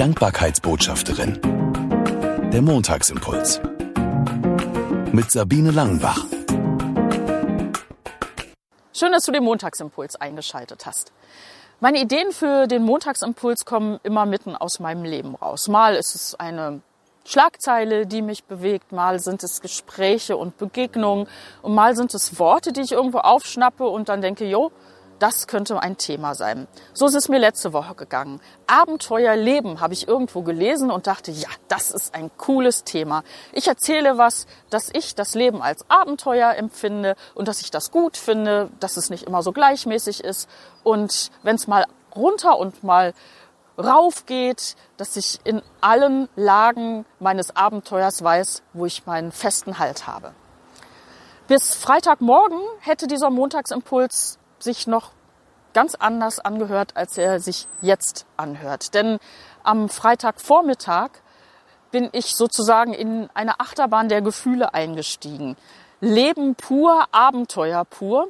Dankbarkeitsbotschafterin. Der Montagsimpuls. Mit Sabine Langenbach. Schön, dass du den Montagsimpuls eingeschaltet hast. Meine Ideen für den Montagsimpuls kommen immer mitten aus meinem Leben raus. Mal ist es eine Schlagzeile, die mich bewegt, mal sind es Gespräche und Begegnungen und mal sind es Worte, die ich irgendwo aufschnappe und dann denke, jo, das könnte ein Thema sein. So ist es mir letzte Woche gegangen. Abenteuerleben habe ich irgendwo gelesen und dachte, ja, das ist ein cooles Thema. Ich erzähle was, dass ich das Leben als Abenteuer empfinde und dass ich das gut finde, dass es nicht immer so gleichmäßig ist und wenn es mal runter und mal rauf geht, dass ich in allen Lagen meines Abenteuers weiß, wo ich meinen festen Halt habe. Bis Freitagmorgen hätte dieser Montagsimpuls sich noch ganz anders angehört, als er sich jetzt anhört. Denn am Freitagvormittag bin ich sozusagen in eine Achterbahn der Gefühle eingestiegen. Leben pur, Abenteuer pur,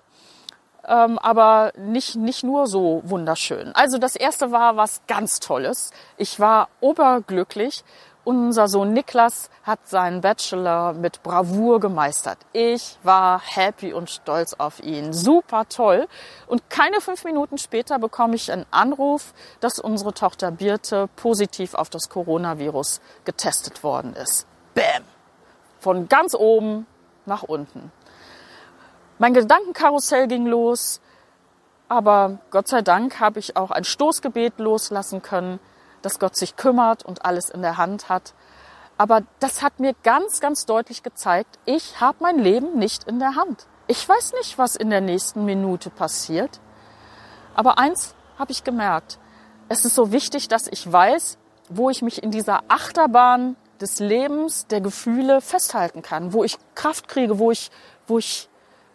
ähm, aber nicht, nicht nur so wunderschön. Also das erste war was ganz Tolles. Ich war oberglücklich, unser Sohn Niklas hat seinen Bachelor mit Bravour gemeistert. Ich war happy und stolz auf ihn. Super toll. Und keine fünf Minuten später bekomme ich einen Anruf, dass unsere Tochter Birte positiv auf das Coronavirus getestet worden ist. Bäm! Von ganz oben nach unten. Mein Gedankenkarussell ging los, aber Gott sei Dank habe ich auch ein Stoßgebet loslassen können dass Gott sich kümmert und alles in der Hand hat. Aber das hat mir ganz, ganz deutlich gezeigt, ich habe mein Leben nicht in der Hand. Ich weiß nicht, was in der nächsten Minute passiert. Aber eins habe ich gemerkt. Es ist so wichtig, dass ich weiß, wo ich mich in dieser Achterbahn des Lebens, der Gefühle festhalten kann, wo ich Kraft kriege, wo ich, wo ich,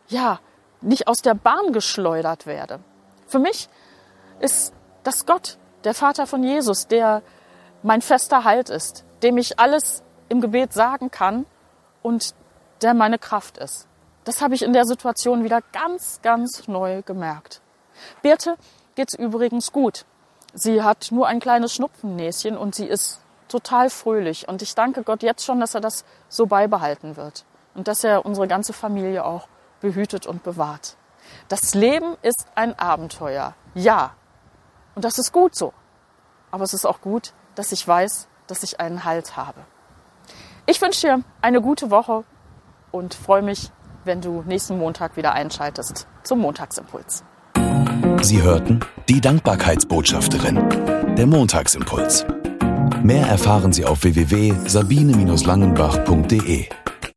ja, nicht aus der Bahn geschleudert werde. Für mich ist das Gott der Vater von Jesus, der mein fester Halt ist, dem ich alles im Gebet sagen kann und der meine Kraft ist. Das habe ich in der Situation wieder ganz, ganz neu gemerkt. Birte geht's übrigens gut. Sie hat nur ein kleines Schnupfennäschen und sie ist total fröhlich. Und ich danke Gott jetzt schon, dass er das so beibehalten wird und dass er unsere ganze Familie auch behütet und bewahrt. Das Leben ist ein Abenteuer. Ja, und das ist gut so. Aber es ist auch gut, dass ich weiß, dass ich einen Halt habe. Ich wünsche dir eine gute Woche und freue mich, wenn du nächsten Montag wieder einschaltest zum Montagsimpuls. Sie hörten die Dankbarkeitsbotschafterin, der Montagsimpuls. Mehr erfahren Sie auf www.sabine-langenbach.de.